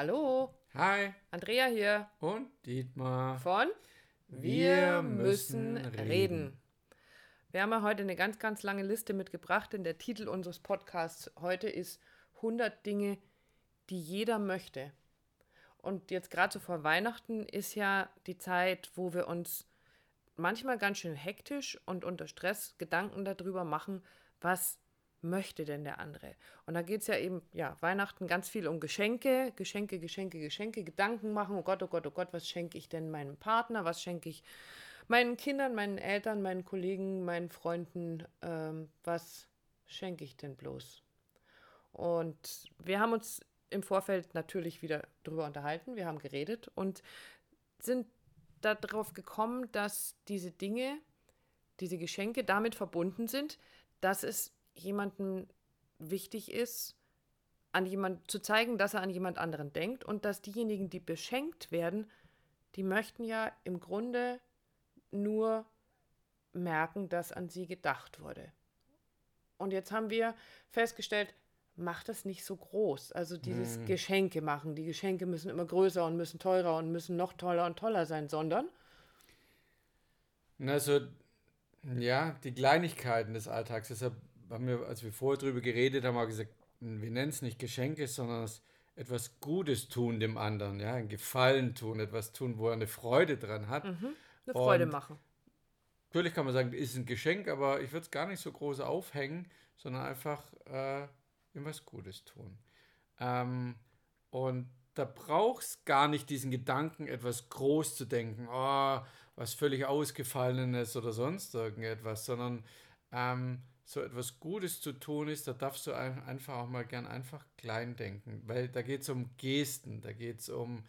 Hallo, Hi Andrea hier und Dietmar. von Wir müssen reden. Wir haben ja heute eine ganz, ganz lange Liste mitgebracht, denn der Titel unseres Podcasts heute ist 100 Dinge, die jeder möchte. Und jetzt gerade so vor Weihnachten ist ja die Zeit, wo wir uns manchmal ganz schön hektisch und unter Stress Gedanken darüber machen, was möchte denn der andere? Und da geht es ja eben, ja, Weihnachten ganz viel um Geschenke, Geschenke, Geschenke, Geschenke, Gedanken machen, oh Gott, oh Gott, oh Gott, was schenke ich denn meinem Partner, was schenke ich meinen Kindern, meinen Eltern, meinen Kollegen, meinen Freunden, ähm, was schenke ich denn bloß? Und wir haben uns im Vorfeld natürlich wieder darüber unterhalten, wir haben geredet und sind darauf gekommen, dass diese Dinge, diese Geschenke damit verbunden sind, dass es jemandem wichtig ist, an jemand zu zeigen, dass er an jemand anderen denkt und dass diejenigen, die beschenkt werden, die möchten ja im Grunde nur merken, dass an sie gedacht wurde. Und jetzt haben wir festgestellt, macht das nicht so groß. Also dieses Hm. Geschenke machen. Die Geschenke müssen immer größer und müssen teurer und müssen noch toller und toller sein, sondern Also, ja, die Kleinigkeiten des Alltags. Deshalb haben wir, als wir vorher drüber geredet haben, auch gesagt, wir nennen es nicht Geschenke, sondern es etwas Gutes tun dem anderen, ja, ein Gefallen tun, etwas tun, wo er eine Freude dran hat. eine Freude Und- machen. Natürlich kann man sagen, ist ein Geschenk, aber ich würde es gar nicht so groß aufhängen, sondern einfach äh, ihm was Gutes tun. Ähm, und da braucht es gar nicht diesen Gedanken, etwas groß zu denken, oh, was völlig Ausgefallenes oder sonst irgendetwas, sondern ähm, so etwas Gutes zu tun ist, da darfst du ein, einfach auch mal gern einfach klein denken, weil da geht es um Gesten, da geht es um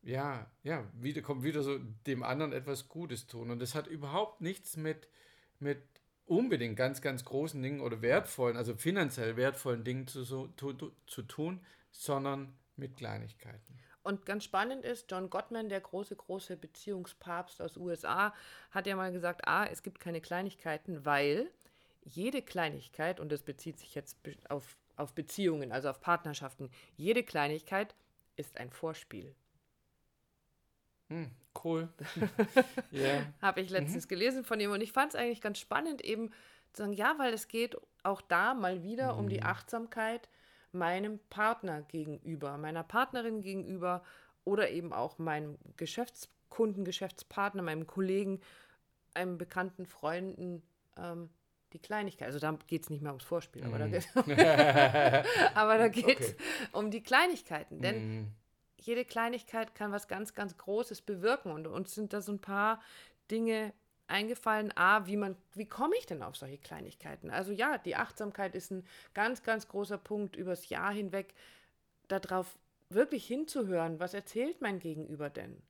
ja, ja, wieder kommt wieder so dem anderen etwas Gutes tun. Und das hat überhaupt nichts mit, mit unbedingt ganz, ganz großen Dingen oder wertvollen, also finanziell wertvollen Dingen zu, so, tu, zu tun, sondern mit Kleinigkeiten. Und ganz spannend ist, John Gottman, der große, große Beziehungspapst aus USA, hat ja mal gesagt, ah, es gibt keine Kleinigkeiten, weil jede Kleinigkeit, und das bezieht sich jetzt auf, auf Beziehungen, also auf Partnerschaften, jede Kleinigkeit ist ein Vorspiel. Hm, cool. ja. Habe ich letztens gelesen von ihm und ich fand es eigentlich ganz spannend, eben zu sagen, ja, weil es geht auch da mal wieder um die Achtsamkeit meinem Partner gegenüber, meiner Partnerin gegenüber oder eben auch meinem Geschäftskunden, Geschäftspartner, meinem Kollegen, einem bekannten Freunden. Ähm, die Kleinigkeit, also da geht es nicht mehr ums Vorspiel, aber da da geht es Okay. um die Kleinigkeiten. Denn Hm, jede Kleinigkeit kann was ganz, ganz Großes bewirken. Und uns sind da so ein paar Dinge eingefallen. A, wie man, wie komme ich denn auf solche Kleinigkeiten? Also ja, die Achtsamkeit ist ein ganz, ganz großer Punkt übers Jahr hinweg, darauf wirklich hinzuhören, was erzählt mein Gegenüber denn?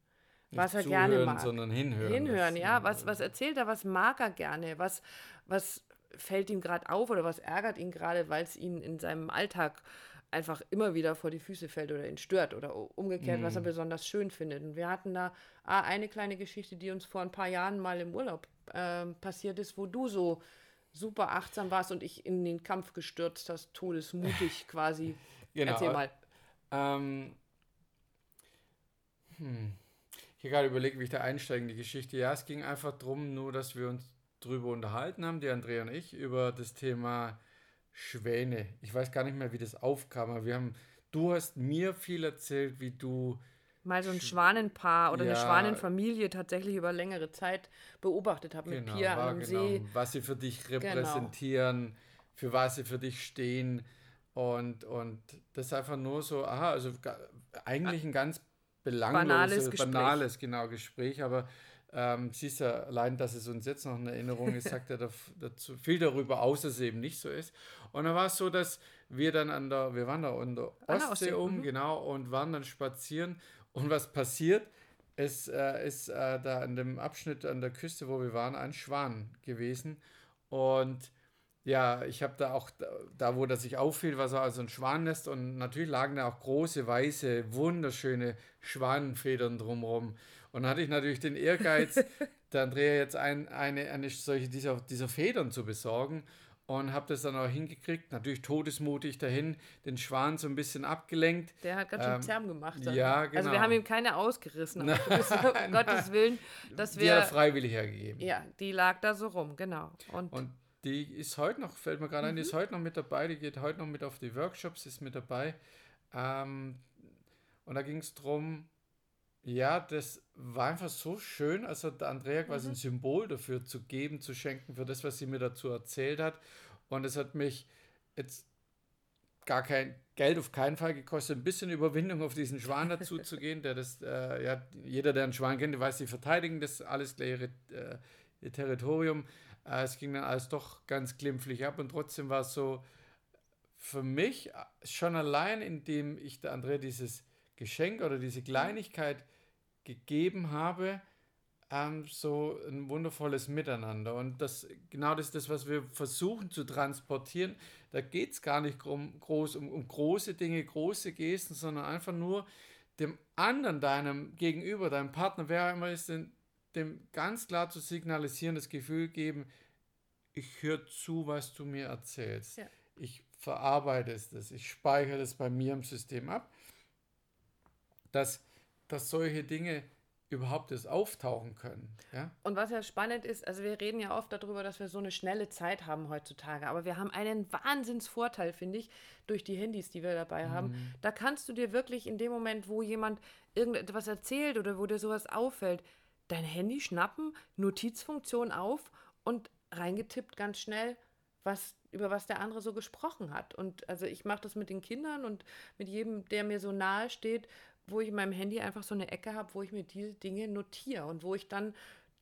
Was er nicht gerne zuhören, mag. sondern hinhören. Hinhören, ja. Was, was erzählt er, was mag er gerne? Was, was fällt ihm gerade auf oder was ärgert ihn gerade, weil es ihn in seinem Alltag einfach immer wieder vor die Füße fällt oder ihn stört oder umgekehrt, was er besonders schön findet. Und wir hatten da ah, eine kleine Geschichte, die uns vor ein paar Jahren mal im Urlaub ähm, passiert ist, wo du so super achtsam warst und ich in den Kampf gestürzt hast, todesmutig quasi. Genau. Erzähl mal. Ähm, hm. Ich habe gerade überlegt, wie ich da einsteige in die Geschichte. Ja, es ging einfach darum, nur, dass wir uns drüber unterhalten haben, die Andrea und ich, über das Thema Schwäne. Ich weiß gar nicht mehr, wie das aufkam, aber wir haben, du hast mir viel erzählt, wie du, Mal so ein Schwanenpaar oder eine Ja. Schwanenfamilie tatsächlich über längere Zeit beobachtet habe mit genau, Pia einem genau, See. was sie für dich repräsentieren, für was sie für dich stehen. Und, und das ist einfach nur so, aha, also eigentlich ein ganz belangloses, Banales Gespräch. banales, genau, Gespräch, aber ähm, siehst ja allein, dass es uns jetzt noch in Erinnerung ist, sagt er dazu viel darüber aus, dass es eben nicht so ist. Und dann war es so, dass wir dann an der, wir waren da an der der Ostsee Ostsee, um, mhm. genau, und waren dann spazieren. Und was passiert? Es äh, ist äh, da an dem Abschnitt an der Küste, wo wir waren, ein Schwan gewesen. Und ja, ich habe da auch, da, da wo das sich auffiel, war so also ein Schwannest und natürlich lagen da auch große, weiße, wunderschöne Schwanenfedern drumherum. Und dann hatte ich natürlich den Ehrgeiz, der Andrea jetzt ein, eine, eine solche dieser, dieser Federn zu besorgen. und habe das dann auch hingekriegt. Natürlich todesmutig dahin, den Schwan so ein bisschen abgelenkt. Der hat ganz schön ähm, Zerm gemacht. Dann. Ja, genau. Also wir haben ihm keine ausgerissen, aber um Gottes Willen, dass wir... Die hat er freiwillig hergegeben. Ja, die lag da so rum, genau. Und, und die ist heute noch, fällt mir gerade mhm. ein, die ist mhm. heute noch mit dabei, die geht heute noch mit auf die Workshops, ist mit dabei. Ähm, und da ging es darum, ja, das war einfach so schön, also der Andrea quasi mhm. ein Symbol dafür zu geben, zu schenken, für das, was sie mir dazu erzählt hat. Und es hat mich jetzt gar kein Geld auf keinen Fall gekostet, ein bisschen Überwindung auf diesen Schwan dazu zu gehen, der das, äh, ja, jeder, der einen Schwan kennt, weiß, die verteidigen das alles gleich ihre, äh, ihr Territorium. Äh, es ging dann alles doch ganz glimpflich ab und trotzdem war es so für mich schon allein, indem ich der Andrea dieses Geschenk oder diese Kleinigkeit gegeben habe, ähm, so ein wundervolles Miteinander. Und das genau das ist das, was wir versuchen zu transportieren. Da geht es gar nicht um, groß, um, um große Dinge, große Gesten, sondern einfach nur dem anderen, deinem Gegenüber, deinem Partner, wer immer ist, dem, dem ganz klar zu signalisieren, das Gefühl geben, ich höre zu, was du mir erzählst. Ja. Ich verarbeite es, ich speichere das bei mir im System ab, dass dass solche Dinge überhaupt erst auftauchen können. Ja? Und was ja spannend ist, also wir reden ja oft darüber, dass wir so eine schnelle Zeit haben heutzutage, aber wir haben einen Wahnsinnsvorteil, finde ich, durch die Handys, die wir dabei mhm. haben. Da kannst du dir wirklich in dem Moment, wo jemand irgendetwas erzählt oder wo dir sowas auffällt, dein Handy schnappen, Notizfunktion auf und reingetippt ganz schnell, was über was der andere so gesprochen hat. Und also ich mache das mit den Kindern und mit jedem, der mir so nahe steht, wo ich in meinem Handy einfach so eine Ecke habe, wo ich mir diese Dinge notiere und wo ich dann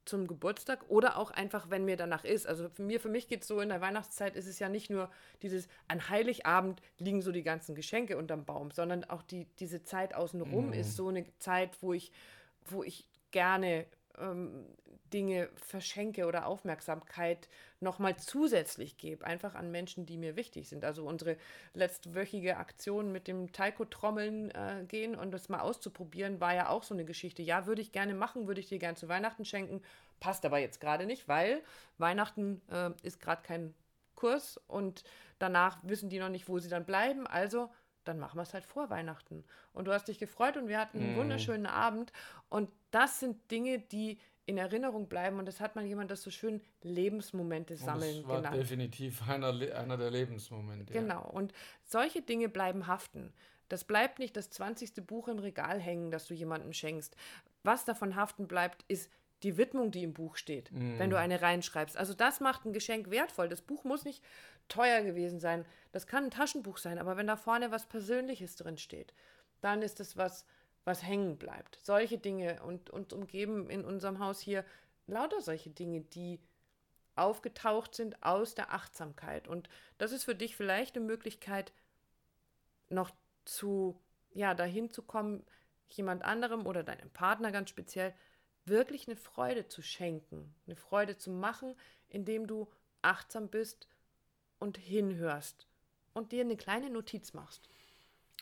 zum Geburtstag oder auch einfach, wenn mir danach ist. Also für, mir, für mich geht es so, in der Weihnachtszeit ist es ja nicht nur dieses, an Heiligabend liegen so die ganzen Geschenke unterm Baum, sondern auch die, diese Zeit außenrum mhm. ist so eine Zeit, wo ich, wo ich gerne ähm, Dinge verschenke oder Aufmerksamkeit nochmal zusätzlich gebe, einfach an Menschen, die mir wichtig sind. Also unsere letztwöchige Aktion mit dem Taiko-Trommeln äh, gehen und das mal auszuprobieren, war ja auch so eine Geschichte. Ja, würde ich gerne machen, würde ich dir gerne zu Weihnachten schenken, passt aber jetzt gerade nicht, weil Weihnachten äh, ist gerade kein Kurs und danach wissen die noch nicht, wo sie dann bleiben. Also dann machen wir es halt vor Weihnachten. Und du hast dich gefreut und wir hatten einen mm. wunderschönen Abend. Und das sind Dinge, die in Erinnerung bleiben. Und das hat man jemand das so schön Lebensmomente sammeln das war genannt. definitiv einer, einer der Lebensmomente. Genau. Ja. Und solche Dinge bleiben haften. Das bleibt nicht das 20. Buch im Regal hängen, das du jemandem schenkst. Was davon haften bleibt, ist die Widmung, die im Buch steht, mm. wenn du eine reinschreibst. Also das macht ein Geschenk wertvoll. Das Buch muss nicht teuer gewesen sein. Das kann ein Taschenbuch sein, aber wenn da vorne was Persönliches drin steht, dann ist es was, was hängen bleibt. Solche Dinge und uns umgeben in unserem Haus hier lauter solche Dinge, die aufgetaucht sind aus der Achtsamkeit. Und das ist für dich vielleicht eine Möglichkeit, noch zu, ja, dahin zu kommen, jemand anderem oder deinem Partner ganz speziell wirklich eine Freude zu schenken, eine Freude zu machen, indem du achtsam bist und hinhörst und dir eine kleine Notiz machst.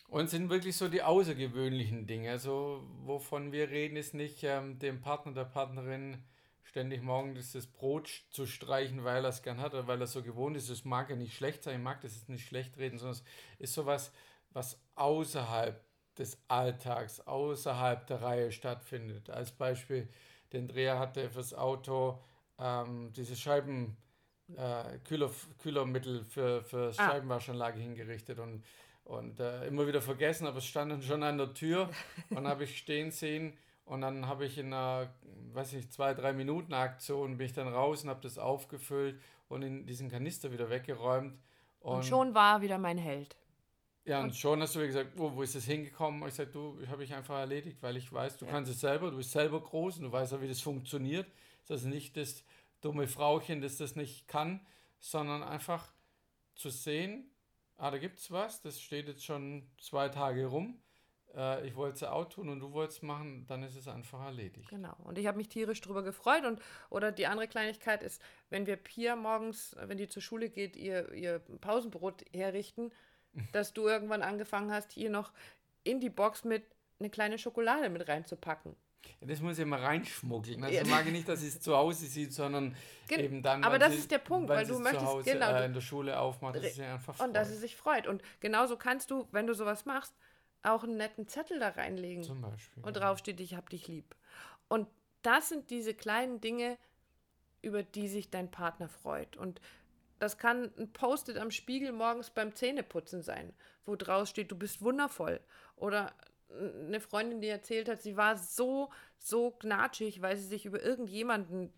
Und sind wirklich so die außergewöhnlichen Dinge. Also, wovon wir reden, ist nicht ähm, dem Partner, der Partnerin ständig morgens das Brot zu streichen, weil er es gern hat oder weil er so gewohnt ist. Das mag ja nicht schlecht sein, ich mag das ist nicht schlecht reden, sondern es ist sowas, was außerhalb des Alltags, außerhalb der Reihe stattfindet. Als Beispiel, den Dreher hatte fürs Auto ähm, diese Scheiben äh, Kühler, Kühlermittel für, für ah. Scheibenwaschanlage hingerichtet und, und äh, immer wieder vergessen, aber es stand dann schon an der Tür und habe ich stehen sehen und dann habe ich in einer, weiß ich, zwei, drei Minuten Aktion bin ich dann raus und habe das aufgefüllt und in diesen Kanister wieder weggeräumt. Und, und schon war wieder mein Held. Ja, und schon hast du mir gesagt, oh, wo ist das hingekommen? Und ich sagte, du, habe ich einfach erledigt, weil ich weiß, du ja. kannst es selber, du bist selber groß und du weißt auch, wie das funktioniert. Das ist nicht das, dumme Frauchen, das das nicht kann, sondern einfach zu sehen, ah, da gibt es was, das steht jetzt schon zwei Tage rum, äh, ich wollte es auch tun und du wolltest machen, dann ist es einfach erledigt. Genau. Und ich habe mich tierisch darüber gefreut. Und oder die andere Kleinigkeit ist, wenn wir Pia morgens, wenn die zur Schule geht, ihr, ihr Pausenbrot herrichten, dass du irgendwann angefangen hast, hier noch in die Box mit eine kleine Schokolade mit reinzupacken. Ja, das muss ich mal reinschmuggeln. Also ja. mag ich nicht, dass es zu Hause sieht, sondern Gen eben dann, aber das sie, ist der Punkt, weil du möchtest Hause, genau äh, in der Schule aufmacht, dass sie einfach freut. Und dass sie sich freut. Und genauso kannst du, wenn du sowas machst, auch einen netten Zettel da reinlegen. Zum Beispiel. Und drauf steht, ich hab dich lieb. Und das sind diese kleinen Dinge, über die sich dein Partner freut. Und das kann ein Post-it am Spiegel morgens beim Zähneputzen sein, wo draus steht, du bist wundervoll. Oder eine Freundin, die erzählt hat, sie war so, so gnatschig, weil sie sich über irgendjemanden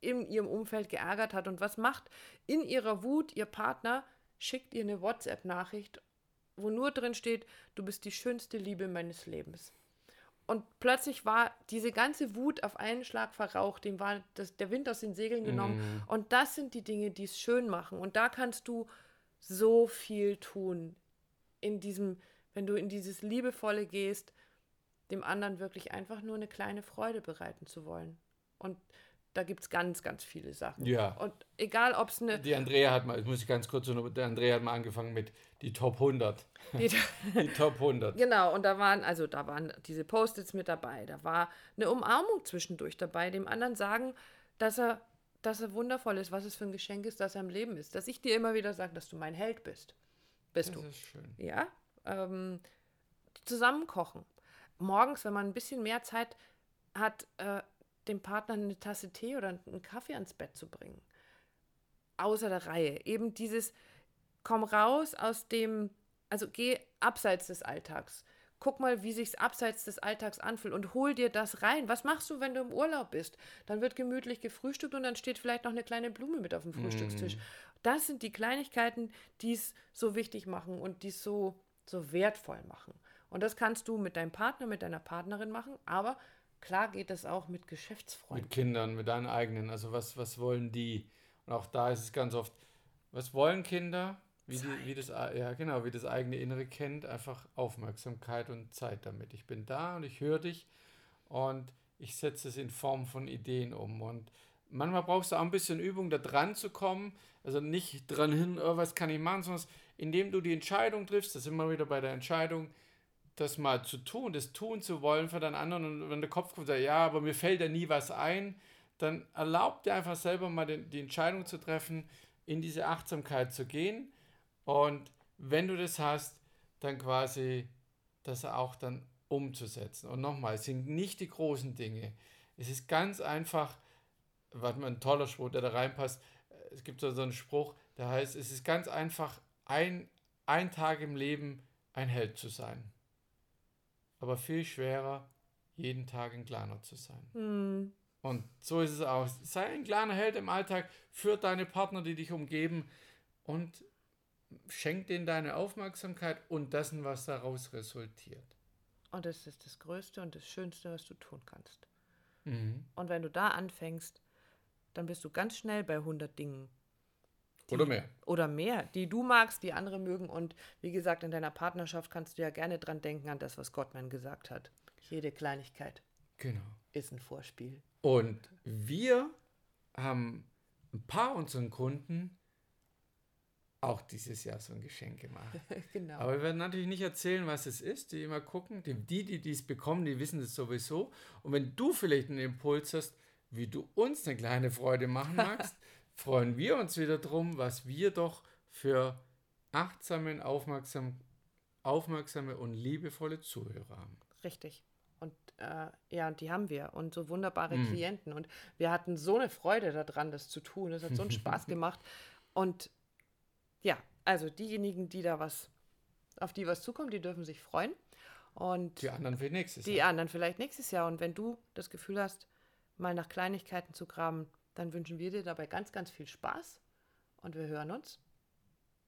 in ihrem Umfeld geärgert hat. Und was macht in ihrer Wut ihr Partner? Schickt ihr eine WhatsApp-Nachricht, wo nur drin steht, du bist die schönste Liebe meines Lebens. Und plötzlich war diese ganze Wut auf einen Schlag verraucht, dem war das, der Wind aus den Segeln genommen. Mm. Und das sind die Dinge, die es schön machen. Und da kannst du so viel tun in diesem wenn du in dieses Liebevolle gehst, dem anderen wirklich einfach nur eine kleine Freude bereiten zu wollen. Und da gibt es ganz, ganz viele Sachen. Ja. Und egal, ob es eine. Die Andrea hat mal, muss ich ganz kurz der Andrea hat mal angefangen mit die Top 100. Die, die Top 100. Genau, und da waren, also da waren diese Post-its mit dabei. Da war eine Umarmung zwischendurch dabei, dem anderen sagen, dass er, dass er wundervoll ist, was es für ein Geschenk ist, dass er im Leben ist. Dass ich dir immer wieder sage, dass du mein Held bist. Bist das du. Das ist schön. Ja, ähm, zusammen kochen. Morgens, wenn man ein bisschen mehr Zeit hat, äh, dem Partner eine Tasse Tee oder einen Kaffee ans Bett zu bringen. Außer der Reihe. Eben dieses, komm raus aus dem, also geh abseits des Alltags. Guck mal, wie sich's abseits des Alltags anfühlt und hol dir das rein. Was machst du, wenn du im Urlaub bist? Dann wird gemütlich gefrühstückt und dann steht vielleicht noch eine kleine Blume mit auf dem Frühstückstisch. Mm. Das sind die Kleinigkeiten, die es so wichtig machen und die es so so wertvoll machen. Und das kannst du mit deinem Partner, mit deiner Partnerin machen, aber klar geht das auch mit Geschäftsfreunden. Mit Kindern, mit deinen eigenen. Also was, was wollen die? Und auch da ist es ganz oft, was wollen Kinder? Wie, die, wie das, ja, genau, wie das eigene Innere kennt, einfach Aufmerksamkeit und Zeit damit. Ich bin da und ich höre dich und ich setze es in Form von Ideen um. Und manchmal brauchst du auch ein bisschen Übung, da dran zu kommen. Also nicht dran hin, oh, was kann ich machen, sondern indem du die Entscheidung triffst, das sind wir wieder bei der Entscheidung, das mal zu tun, das tun zu wollen für deinen anderen. Und wenn der Kopf kommt, sagt, ja, aber mir fällt ja nie was ein, dann erlaub dir einfach selber mal die, die Entscheidung zu treffen, in diese Achtsamkeit zu gehen. Und wenn du das hast, dann quasi das auch dann umzusetzen. Und nochmal, es sind nicht die großen Dinge. Es ist ganz einfach, was mir ein toller Spruch, der da reinpasst. Es gibt so einen Spruch, der heißt, es ist ganz einfach, ein, ein Tag im Leben ein Held zu sein. Aber viel schwerer, jeden Tag ein kleiner zu sein. Mhm. Und so ist es auch. Sei ein kleiner Held im Alltag für deine Partner, die dich umgeben und schenk denen deine Aufmerksamkeit und dessen, was daraus resultiert. Und das ist das Größte und das Schönste, was du tun kannst. Mhm. Und wenn du da anfängst, dann bist du ganz schnell bei 100 Dingen, die, oder mehr. Oder mehr, die du magst, die andere mögen. Und wie gesagt, in deiner Partnerschaft kannst du ja gerne dran denken, an das, was Gottman gesagt hat. Jede Kleinigkeit genau. ist ein Vorspiel. Und wir haben ein paar unseren Kunden auch dieses Jahr so ein Geschenk gemacht. genau. Aber wir werden natürlich nicht erzählen, was es ist. Die immer gucken. Die, die, es bekommen, die wissen es sowieso. Und wenn du vielleicht einen Impuls hast, wie du uns eine kleine Freude machen magst, freuen wir uns wieder drum, was wir doch für achtsame, aufmerksam, aufmerksame und liebevolle Zuhörer haben. Richtig. Und äh, ja, und die haben wir. Und so wunderbare mm. Klienten. Und wir hatten so eine Freude daran, das zu tun. Es hat so einen Spaß gemacht. Und ja, also diejenigen, die da was, auf die was zukommt, die dürfen sich freuen. Und die anderen vielleicht nächstes Jahr. Die anderen vielleicht nächstes Jahr. Und wenn du das Gefühl hast, mal nach Kleinigkeiten zu graben, dann wünschen wir dir dabei ganz, ganz viel Spaß und wir hören uns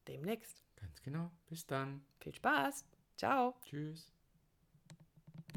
demnächst. Ganz genau. Bis dann. Viel Spaß. Ciao. Tschüss.